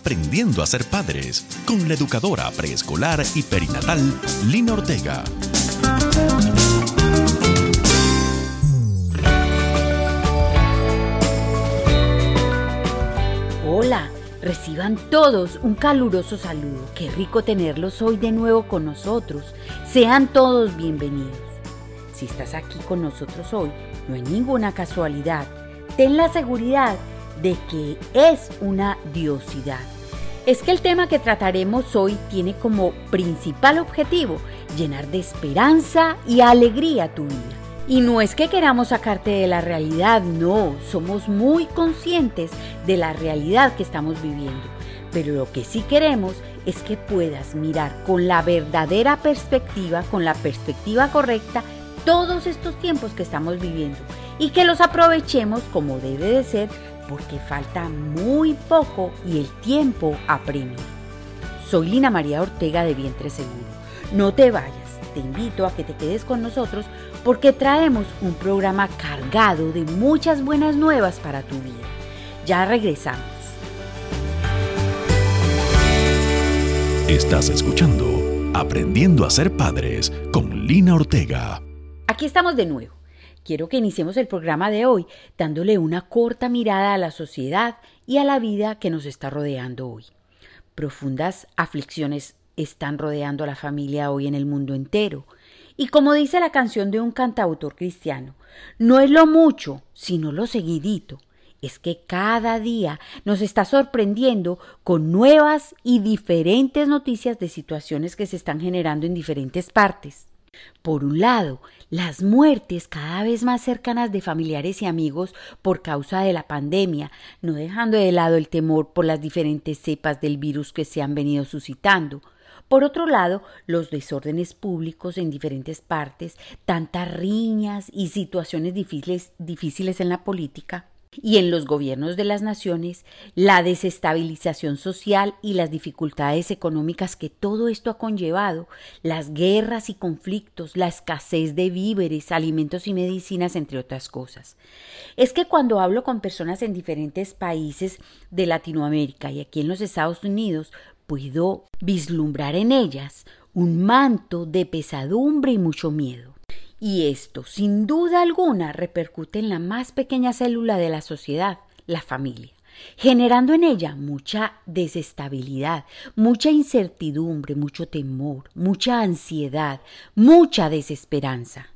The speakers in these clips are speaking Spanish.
Aprendiendo a ser padres con la educadora preescolar y perinatal Lina Ortega. Hola, reciban todos un caluroso saludo. Qué rico tenerlos hoy de nuevo con nosotros. Sean todos bienvenidos. Si estás aquí con nosotros hoy, no es ninguna casualidad. Ten la seguridad de que es una diosidad. Es que el tema que trataremos hoy tiene como principal objetivo llenar de esperanza y alegría tu vida. Y no es que queramos sacarte de la realidad, no, somos muy conscientes de la realidad que estamos viviendo. Pero lo que sí queremos es que puedas mirar con la verdadera perspectiva, con la perspectiva correcta, todos estos tiempos que estamos viviendo y que los aprovechemos como debe de ser porque falta muy poco y el tiempo apremia. Soy Lina María Ortega de Vientre Seguro. No te vayas, te invito a que te quedes con nosotros porque traemos un programa cargado de muchas buenas nuevas para tu vida. Ya regresamos. Estás escuchando Aprendiendo a ser padres con Lina Ortega. Aquí estamos de nuevo quiero que iniciemos el programa de hoy dándole una corta mirada a la sociedad y a la vida que nos está rodeando hoy. Profundas aflicciones están rodeando a la familia hoy en el mundo entero. Y como dice la canción de un cantautor cristiano, no es lo mucho, sino lo seguidito. Es que cada día nos está sorprendiendo con nuevas y diferentes noticias de situaciones que se están generando en diferentes partes. Por un lado, las muertes cada vez más cercanas de familiares y amigos por causa de la pandemia, no dejando de lado el temor por las diferentes cepas del virus que se han venido suscitando. Por otro lado, los desórdenes públicos en diferentes partes, tantas riñas y situaciones difíciles, difíciles en la política y en los gobiernos de las naciones, la desestabilización social y las dificultades económicas que todo esto ha conllevado, las guerras y conflictos, la escasez de víveres, alimentos y medicinas, entre otras cosas. Es que cuando hablo con personas en diferentes países de Latinoamérica y aquí en los Estados Unidos, puedo vislumbrar en ellas un manto de pesadumbre y mucho miedo. Y esto, sin duda alguna, repercute en la más pequeña célula de la sociedad, la familia, generando en ella mucha desestabilidad, mucha incertidumbre, mucho temor, mucha ansiedad, mucha desesperanza.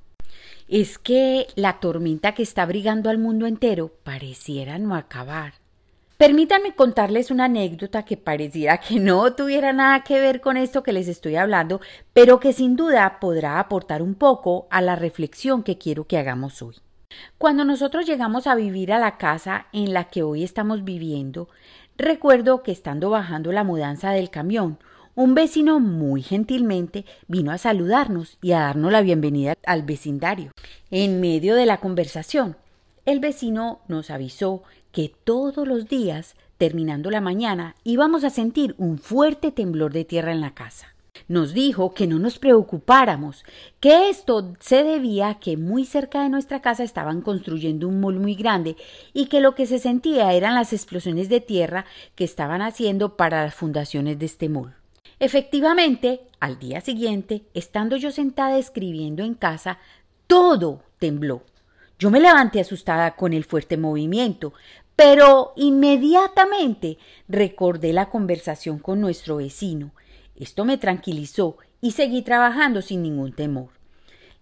Es que la tormenta que está abrigando al mundo entero pareciera no acabar. Permítanme contarles una anécdota que pareciera que no tuviera nada que ver con esto que les estoy hablando, pero que sin duda podrá aportar un poco a la reflexión que quiero que hagamos hoy. Cuando nosotros llegamos a vivir a la casa en la que hoy estamos viviendo, recuerdo que estando bajando la mudanza del camión, un vecino muy gentilmente vino a saludarnos y a darnos la bienvenida al vecindario. En medio de la conversación, el vecino nos avisó que todos los días, terminando la mañana, íbamos a sentir un fuerte temblor de tierra en la casa. Nos dijo que no nos preocupáramos, que esto se debía a que muy cerca de nuestra casa estaban construyendo un mol muy grande y que lo que se sentía eran las explosiones de tierra que estaban haciendo para las fundaciones de este mol. Efectivamente, al día siguiente, estando yo sentada escribiendo en casa, todo tembló. Yo me levanté asustada con el fuerte movimiento, pero inmediatamente recordé la conversación con nuestro vecino. Esto me tranquilizó y seguí trabajando sin ningún temor.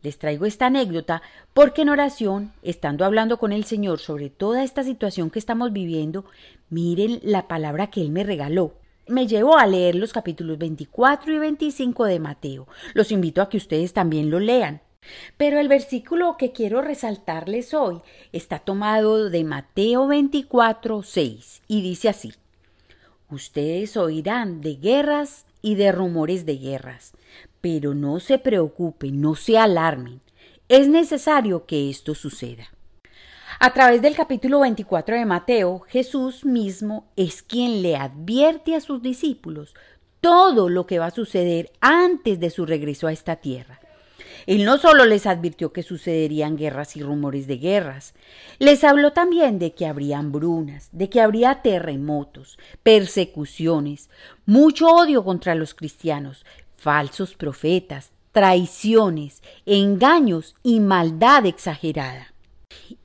Les traigo esta anécdota porque en oración, estando hablando con el Señor sobre toda esta situación que estamos viviendo, miren la palabra que Él me regaló. Me llevó a leer los capítulos 24 y 25 de Mateo. Los invito a que ustedes también lo lean. Pero el versículo que quiero resaltarles hoy está tomado de Mateo 24, 6 y dice así, Ustedes oirán de guerras y de rumores de guerras, pero no se preocupen, no se alarmen. Es necesario que esto suceda. A través del capítulo 24 de Mateo, Jesús mismo es quien le advierte a sus discípulos todo lo que va a suceder antes de su regreso a esta tierra. Él no solo les advirtió que sucederían guerras y rumores de guerras, les habló también de que habría hambrunas, de que habría terremotos, persecuciones, mucho odio contra los cristianos, falsos profetas, traiciones, engaños y maldad exagerada.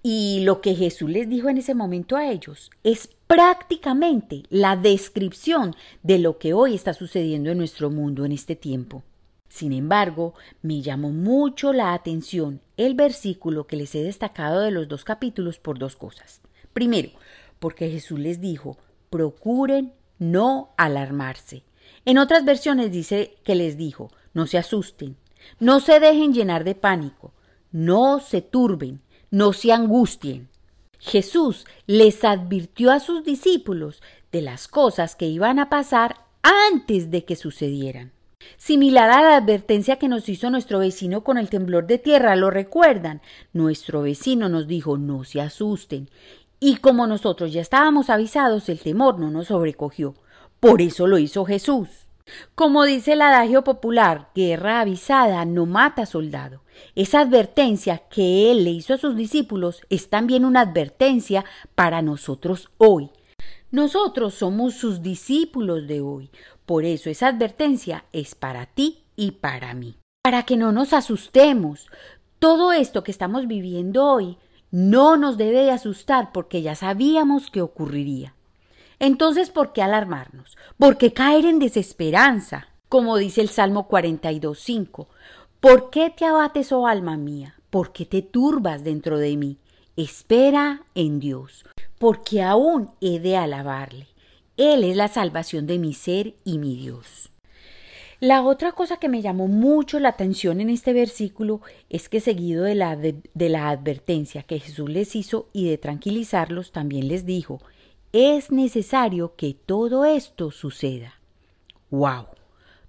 Y lo que Jesús les dijo en ese momento a ellos es prácticamente la descripción de lo que hoy está sucediendo en nuestro mundo en este tiempo. Sin embargo, me llamó mucho la atención el versículo que les he destacado de los dos capítulos por dos cosas. Primero, porque Jesús les dijo, procuren no alarmarse. En otras versiones dice que les dijo, no se asusten, no se dejen llenar de pánico, no se turben, no se angustien. Jesús les advirtió a sus discípulos de las cosas que iban a pasar antes de que sucedieran. Similar a la advertencia que nos hizo nuestro vecino con el temblor de tierra, ¿lo recuerdan? Nuestro vecino nos dijo no se asusten. Y como nosotros ya estábamos avisados, el temor no nos sobrecogió. Por eso lo hizo Jesús. Como dice el adagio popular, guerra avisada no mata soldado. Esa advertencia que él le hizo a sus discípulos es también una advertencia para nosotros hoy. Nosotros somos sus discípulos de hoy. Por eso esa advertencia es para ti y para mí. Para que no nos asustemos. Todo esto que estamos viviendo hoy no nos debe de asustar porque ya sabíamos que ocurriría. Entonces, ¿por qué alarmarnos? ¿Por qué caer en desesperanza? Como dice el Salmo 42.5. ¿Por qué te abates, oh alma mía? ¿Por qué te turbas dentro de mí? Espera en Dios, porque aún he de alabarle. Él es la salvación de mi ser y mi Dios. La otra cosa que me llamó mucho la atención en este versículo es que seguido de la, de, la advertencia que Jesús les hizo y de tranquilizarlos, también les dijo, es necesario que todo esto suceda. ¡Wow!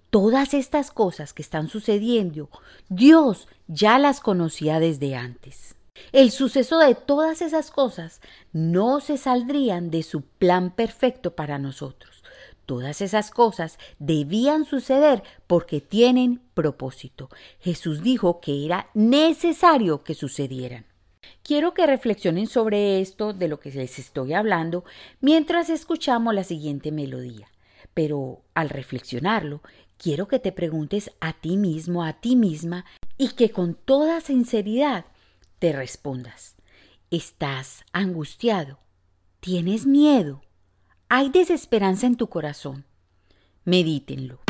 Todas estas cosas que están sucediendo, Dios ya las conocía desde antes. El suceso de todas esas cosas no se saldrían de su plan perfecto para nosotros. Todas esas cosas debían suceder porque tienen propósito. Jesús dijo que era necesario que sucedieran. Quiero que reflexionen sobre esto de lo que les estoy hablando mientras escuchamos la siguiente melodía. Pero al reflexionarlo, quiero que te preguntes a ti mismo, a ti misma, y que con toda sinceridad te respondas. ¿Estás angustiado? ¿Tienes miedo? ¿Hay desesperanza en tu corazón? Medítenlo.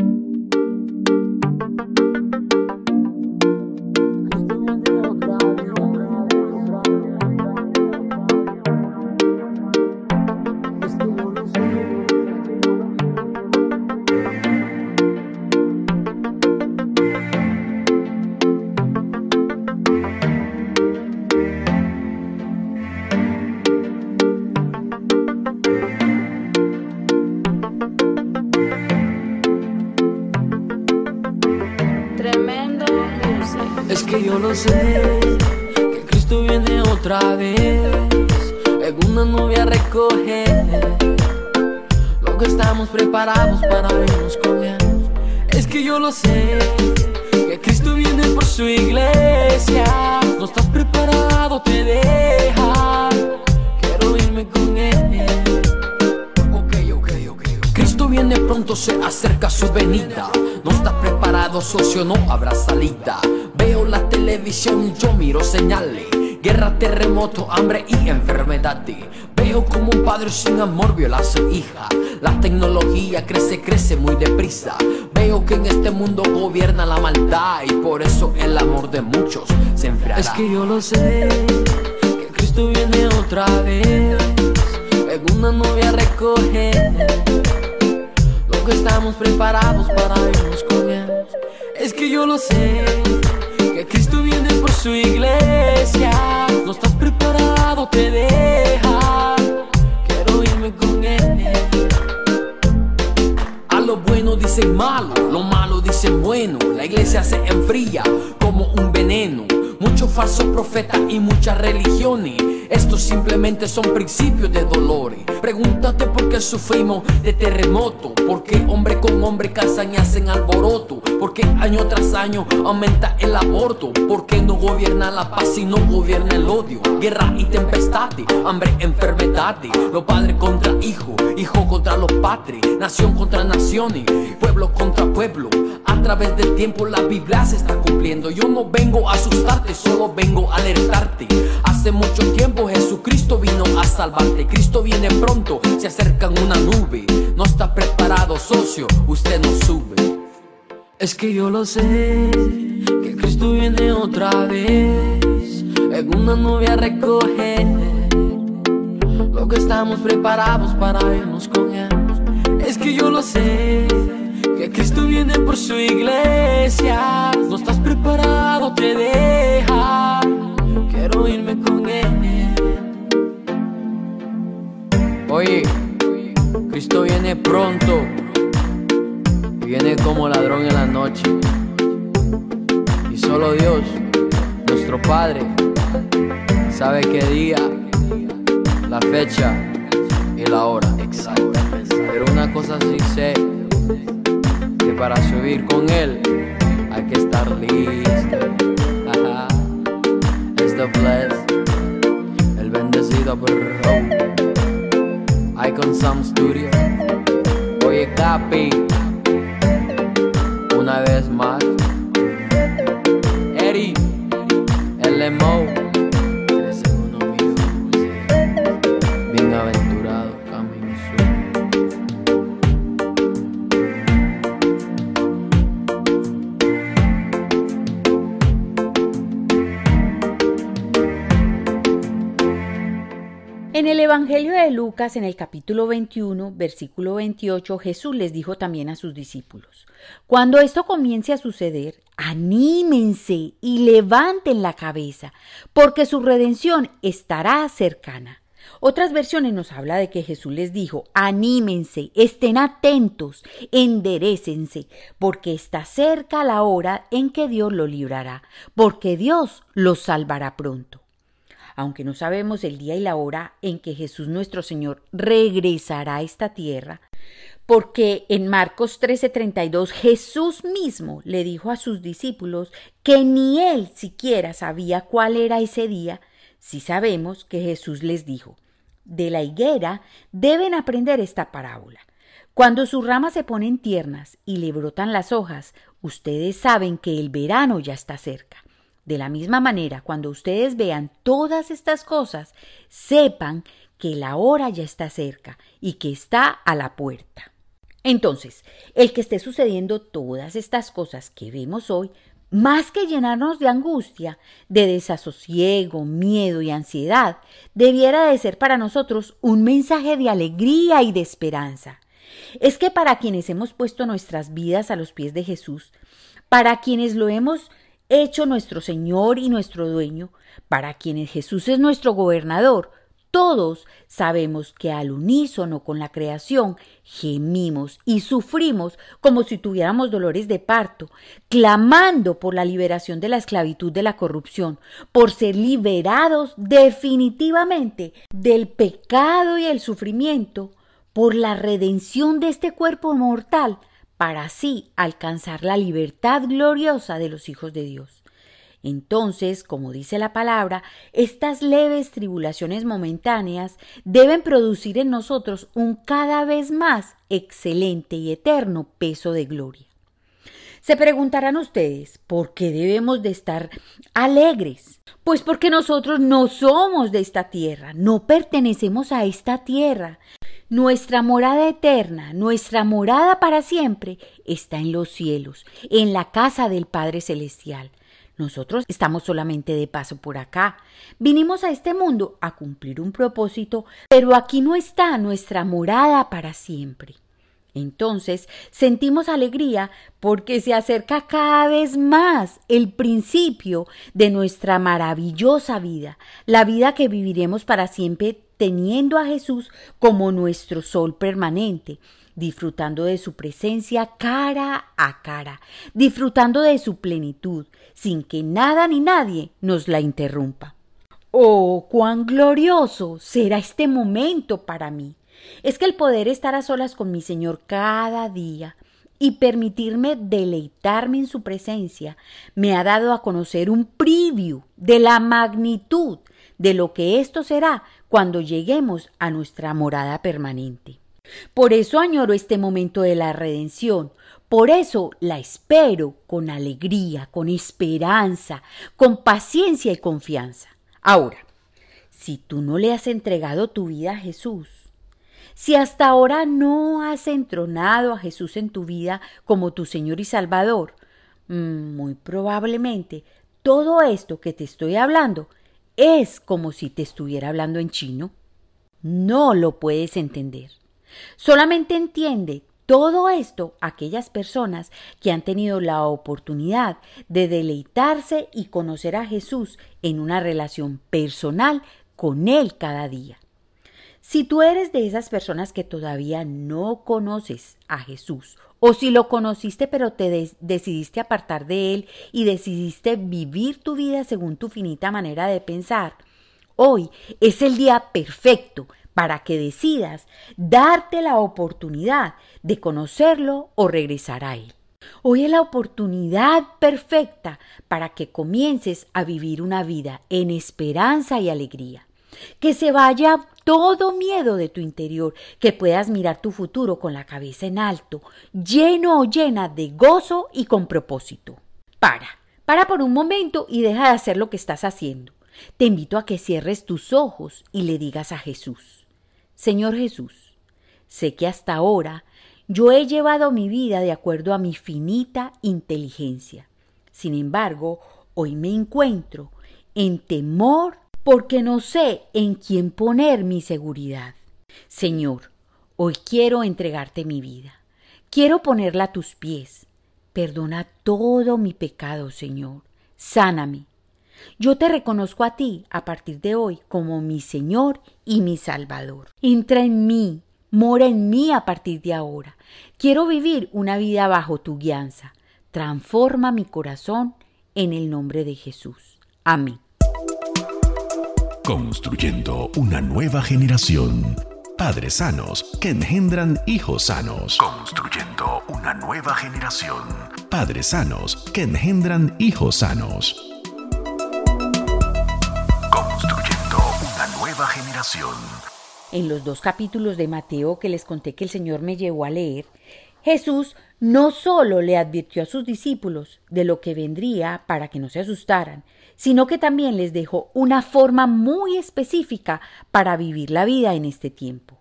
Yo lo sé que Cristo viene por su iglesia. No estás preparado, te deja. Quiero irme con él. Ok, ok, ok. Cristo viene pronto, se acerca su venida. No estás preparado, socio, no habrá salida la televisión yo miro señales. Guerra, terremoto, hambre y enfermedad. Veo como un padre sin amor viola a su hija. La tecnología crece, crece muy deprisa. Veo que en este mundo gobierna la maldad y por eso el amor de muchos se enfriará. Es que yo lo sé, que Cristo viene otra vez. En una novia a recoger lo que estamos preparados para irnos con él. Es que yo lo sé que Cristo viene por su iglesia. Malo, lo malo dicen bueno. La iglesia se enfría como un veneno. Muchos falsos profetas y muchas religiones Estos simplemente son principios de dolores. Pregúntate por qué sufrimos de terremoto. Por qué hombre con hombre casan y hacen alboroto. Por qué año tras año aumenta el aborto. Por qué no gobierna la paz y no gobierna el odio. Guerra y tempestad, hambre, enfermedad. Los padres contra hijos, hijo contra los padres. Nación contra naciones, pueblo contra pueblo. A través del tiempo la Biblia se está cumpliendo. Yo no vengo a asustarte, solo vengo a alertarte. Hace mucho tiempo Jesucristo vino a salvarte. Cristo viene pronto, se acerca en una nube. No está preparado, socio, usted no sube. Es que yo lo sé, que Cristo viene otra vez. En una nube a recoger lo que estamos preparados para irnos con Él. Es que yo lo sé que Cristo viene por su iglesia. No estás preparado, te deja. Quiero irme con Él. Oye, Cristo viene pronto. Viene como ladrón en la noche. Y solo Dios, nuestro Padre, sabe qué día, la fecha y la hora. Pero una cosa sí sé para subir con él hay que estar listo. Ajá. Esto bless, el bendecido bro. Icon Sound Studio. Oye, Capi, una vez más. En el Evangelio de Lucas, en el capítulo 21, versículo 28, Jesús les dijo también a sus discípulos, cuando esto comience a suceder, anímense y levanten la cabeza, porque su redención estará cercana. Otras versiones nos habla de que Jesús les dijo, anímense, estén atentos, enderecense, porque está cerca la hora en que Dios lo librará, porque Dios los salvará pronto aunque no sabemos el día y la hora en que Jesús nuestro Señor regresará a esta tierra, porque en Marcos 13:32 Jesús mismo le dijo a sus discípulos que ni él siquiera sabía cuál era ese día, si sabemos que Jesús les dijo, de la higuera deben aprender esta parábola. Cuando sus ramas se ponen tiernas y le brotan las hojas, ustedes saben que el verano ya está cerca. De la misma manera, cuando ustedes vean todas estas cosas, sepan que la hora ya está cerca y que está a la puerta. Entonces, el que esté sucediendo todas estas cosas que vemos hoy, más que llenarnos de angustia, de desasosiego, miedo y ansiedad, debiera de ser para nosotros un mensaje de alegría y de esperanza. Es que para quienes hemos puesto nuestras vidas a los pies de Jesús, para quienes lo hemos hecho nuestro Señor y nuestro dueño, para quienes Jesús es nuestro gobernador, todos sabemos que al unísono con la creación gemimos y sufrimos como si tuviéramos dolores de parto, clamando por la liberación de la esclavitud de la corrupción, por ser liberados definitivamente del pecado y el sufrimiento, por la redención de este cuerpo mortal para así alcanzar la libertad gloriosa de los hijos de Dios. Entonces, como dice la palabra, estas leves tribulaciones momentáneas deben producir en nosotros un cada vez más excelente y eterno peso de gloria. Se preguntarán ustedes, ¿por qué debemos de estar alegres? Pues porque nosotros no somos de esta tierra, no pertenecemos a esta tierra. Nuestra morada eterna, nuestra morada para siempre, está en los cielos, en la casa del Padre Celestial. Nosotros estamos solamente de paso por acá. Vinimos a este mundo a cumplir un propósito, pero aquí no está nuestra morada para siempre. Entonces sentimos alegría porque se acerca cada vez más el principio de nuestra maravillosa vida, la vida que viviremos para siempre teniendo a Jesús como nuestro sol permanente, disfrutando de su presencia cara a cara, disfrutando de su plenitud, sin que nada ni nadie nos la interrumpa. Oh, cuán glorioso será este momento para mí. Es que el poder estar a solas con mi Señor cada día y permitirme deleitarme en su presencia me ha dado a conocer un preview de la magnitud de lo que esto será cuando lleguemos a nuestra morada permanente. Por eso añoro este momento de la redención, por eso la espero con alegría, con esperanza, con paciencia y confianza. Ahora, si tú no le has entregado tu vida a Jesús, si hasta ahora no has entronado a Jesús en tu vida como tu Señor y Salvador, mm, muy probablemente todo esto que te estoy hablando es como si te estuviera hablando en chino. No lo puedes entender. Solamente entiende todo esto aquellas personas que han tenido la oportunidad de deleitarse y conocer a Jesús en una relación personal con Él cada día. Si tú eres de esas personas que todavía no conoces a Jesús, o si lo conociste pero te decidiste apartar de Él y decidiste vivir tu vida según tu finita manera de pensar, hoy es el día perfecto para que decidas darte la oportunidad de conocerlo o regresar a Él. Hoy es la oportunidad perfecta para que comiences a vivir una vida en esperanza y alegría. Que se vaya todo miedo de tu interior, que puedas mirar tu futuro con la cabeza en alto, lleno o llena de gozo y con propósito. Para, para por un momento y deja de hacer lo que estás haciendo. Te invito a que cierres tus ojos y le digas a Jesús, Señor Jesús, sé que hasta ahora yo he llevado mi vida de acuerdo a mi finita inteligencia. Sin embargo, hoy me encuentro en temor porque no sé en quién poner mi seguridad. Señor, hoy quiero entregarte mi vida. Quiero ponerla a tus pies. Perdona todo mi pecado, Señor. Sáname. Yo te reconozco a ti a partir de hoy como mi Señor y mi Salvador. Entra en mí, mora en mí a partir de ahora. Quiero vivir una vida bajo tu guianza. Transforma mi corazón en el nombre de Jesús. Amén. Construyendo una nueva generación. Padres sanos que engendran hijos sanos. Construyendo una nueva generación. Padres sanos que engendran hijos sanos. Construyendo una nueva generación. En los dos capítulos de Mateo que les conté que el Señor me llevó a leer, Jesús no solo le advirtió a sus discípulos de lo que vendría para que no se asustaran, sino que también les dejó una forma muy específica para vivir la vida en este tiempo.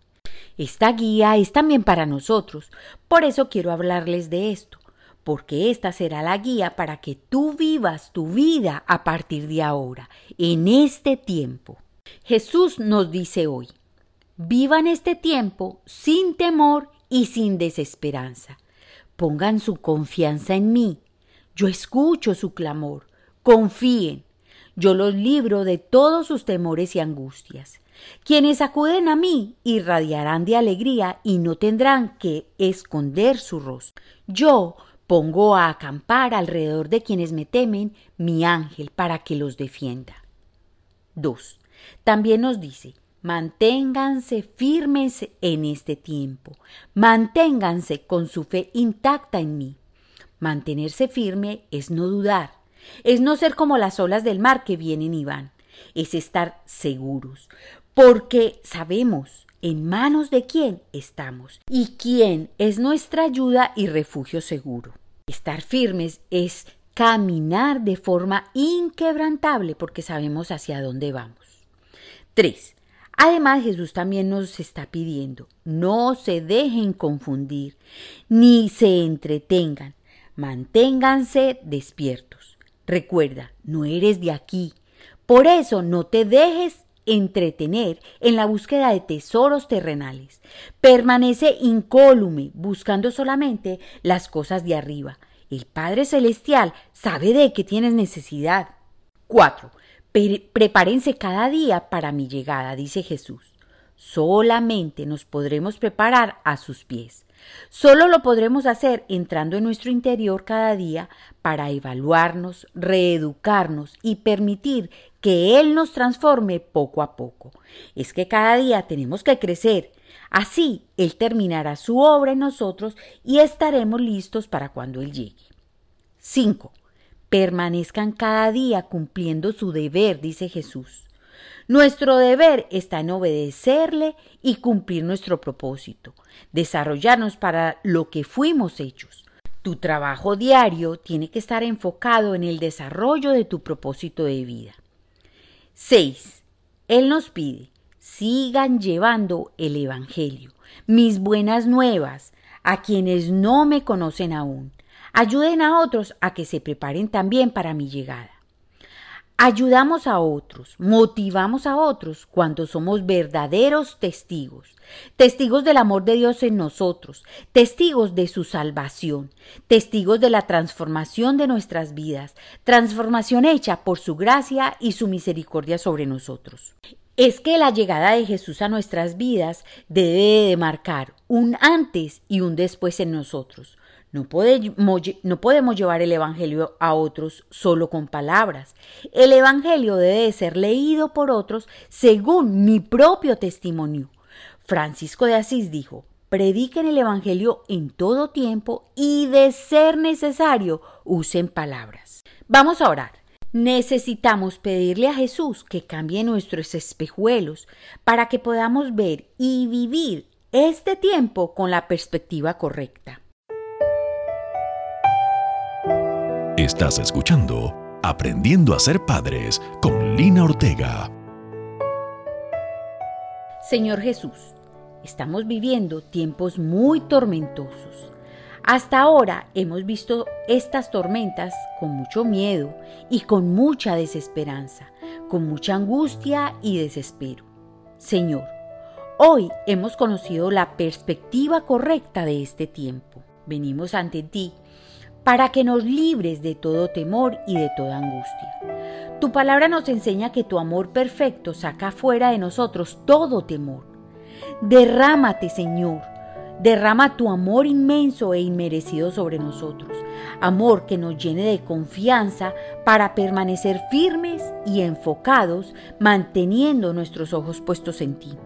Esta guía es también para nosotros, por eso quiero hablarles de esto, porque esta será la guía para que tú vivas tu vida a partir de ahora, en este tiempo. Jesús nos dice hoy, vivan este tiempo sin temor y sin desesperanza. Pongan su confianza en mí. Yo escucho su clamor. Confíen. Yo los libro de todos sus temores y angustias. Quienes acuden a mí irradiarán de alegría y no tendrán que esconder su rostro. Yo pongo a acampar alrededor de quienes me temen mi ángel para que los defienda. 2. También nos dice, manténganse firmes en este tiempo, manténganse con su fe intacta en mí. Mantenerse firme es no dudar, es no ser como las olas del mar que vienen y van, es estar seguros, porque sabemos en manos de quién estamos y quién es nuestra ayuda y refugio seguro. Estar firmes es caminar de forma inquebrantable porque sabemos hacia dónde vamos. 3. Además, Jesús también nos está pidiendo, no se dejen confundir, ni se entretengan, manténganse despiertos. Recuerda, no eres de aquí. Por eso no te dejes entretener en la búsqueda de tesoros terrenales. Permanece incólume, buscando solamente las cosas de arriba. El Padre Celestial sabe de qué tienes necesidad. 4. Prepárense cada día para mi llegada, dice Jesús. Solamente nos podremos preparar a sus pies. Solo lo podremos hacer entrando en nuestro interior cada día para evaluarnos, reeducarnos y permitir que Él nos transforme poco a poco. Es que cada día tenemos que crecer. Así Él terminará su obra en nosotros y estaremos listos para cuando Él llegue. 5. Permanezcan cada día cumpliendo su deber, dice Jesús. Nuestro deber está en obedecerle y cumplir nuestro propósito, desarrollarnos para lo que fuimos hechos. Tu trabajo diario tiene que estar enfocado en el desarrollo de tu propósito de vida. 6. Él nos pide, sigan llevando el Evangelio, mis buenas nuevas, a quienes no me conocen aún. Ayuden a otros a que se preparen también para mi llegada. Ayudamos a otros, motivamos a otros cuando somos verdaderos testigos, testigos del amor de Dios en nosotros, testigos de su salvación, testigos de la transformación de nuestras vidas, transformación hecha por su gracia y su misericordia sobre nosotros. Es que la llegada de Jesús a nuestras vidas debe de marcar un antes y un después en nosotros, no podemos, llevar el Evangelio a otros solo con palabras. El Evangelio debe ser leído por otros según mi propio testimonio. Francisco de Asís dijo, prediquen el Evangelio en todo tiempo y de ser necesario usen palabras. Vamos a orar. Necesitamos pedirle a Jesús que cambie nuestros espejuelos para que podamos ver y vivir este tiempo con la perspectiva correcta. Estás escuchando Aprendiendo a ser padres con Lina Ortega. Señor Jesús, estamos viviendo tiempos muy tormentosos. Hasta ahora hemos visto estas tormentas con mucho miedo y con mucha desesperanza, con mucha angustia y desespero. Señor, hoy hemos conocido la perspectiva correcta de este tiempo. Venimos ante ti para que nos libres de todo temor y de toda angustia. Tu palabra nos enseña que tu amor perfecto saca fuera de nosotros todo temor. Derrámate, Señor, derrama tu amor inmenso e inmerecido sobre nosotros, amor que nos llene de confianza para permanecer firmes y enfocados, manteniendo nuestros ojos puestos en ti.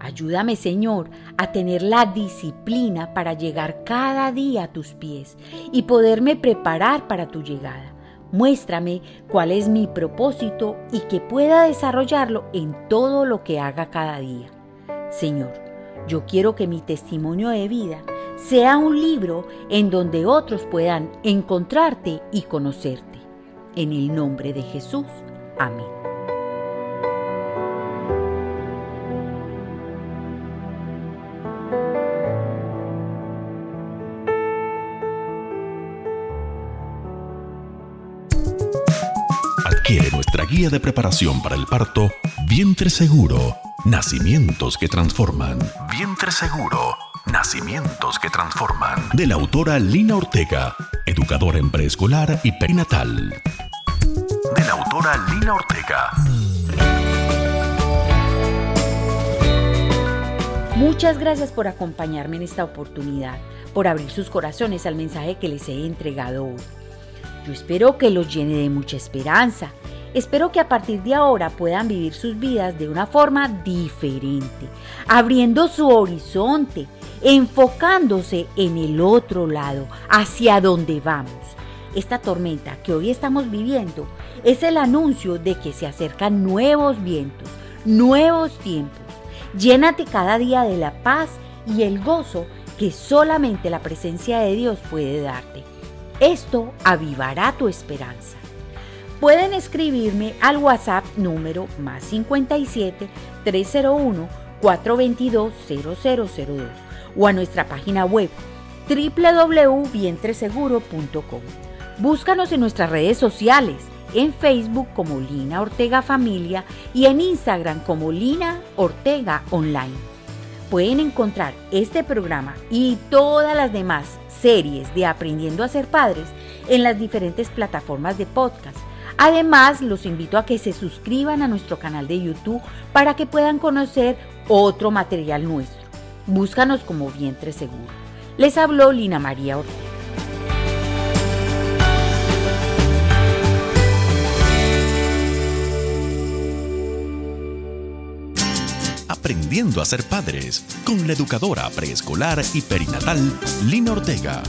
Ayúdame, Señor, a tener la disciplina para llegar cada día a tus pies y poderme preparar para tu llegada. Muéstrame cuál es mi propósito y que pueda desarrollarlo en todo lo que haga cada día. Señor, yo quiero que mi testimonio de vida sea un libro en donde otros puedan encontrarte y conocerte. En el nombre de Jesús. Amén. De preparación para el parto Vientre Seguro, Nacimientos que Transforman. Vientre Seguro, Nacimientos que Transforman. De la autora Lina Ortega, educadora en preescolar y perinatal. De la autora Lina Ortega. Muchas gracias por acompañarme en esta oportunidad, por abrir sus corazones al mensaje que les he entregado hoy. Yo espero que los llene de mucha esperanza. Espero que a partir de ahora puedan vivir sus vidas de una forma diferente, abriendo su horizonte, enfocándose en el otro lado, hacia donde vamos. Esta tormenta que hoy estamos viviendo es el anuncio de que se acercan nuevos vientos, nuevos tiempos. Llénate cada día de la paz y el gozo que solamente la presencia de Dios puede darte. Esto avivará tu esperanza. Pueden escribirme al WhatsApp número más 57 301 422 0002 o a nuestra página web www.vientreseguro.com. Búscanos en nuestras redes sociales, en Facebook como Lina Ortega Familia y en Instagram como Lina Ortega Online. Pueden encontrar este programa y todas las demás series de Aprendiendo a ser padres en las diferentes plataformas de podcast, Además, los invito a que se suscriban a nuestro canal de YouTube para que puedan conocer otro material nuestro. Búscanos como Vientre Seguro. Les habló Lina María Ortega. Aprendiendo a ser padres con la educadora preescolar y perinatal Lina Ortega.